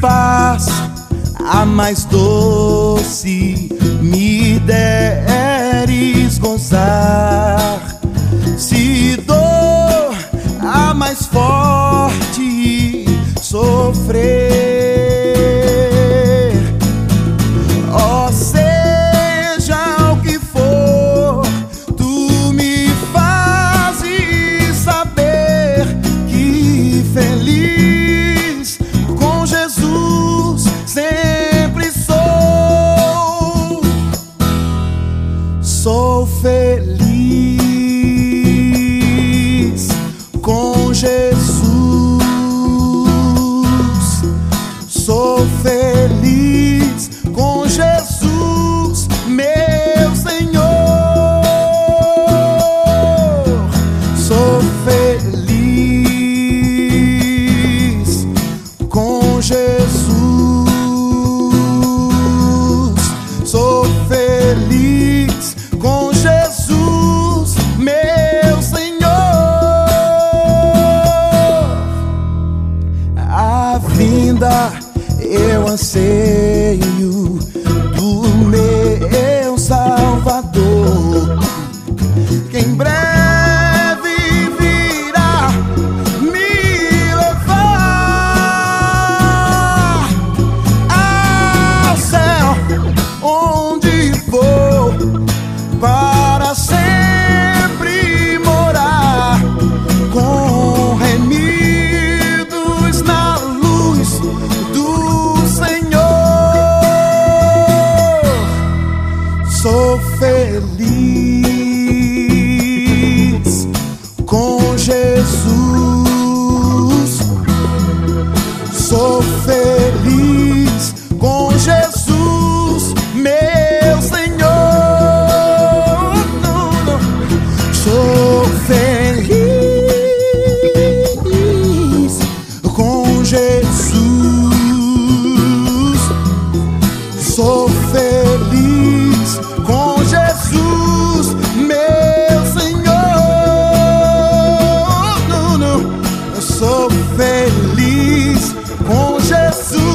faz a mais doce me deres gozar. Se dou a mais forte sou feliz com Jesus. Sou feliz com Jesus, meu Senhor. Sou feliz. vinda eu anseio do meu. feliz com Jesus. Sou feliz. feliz com Jesus.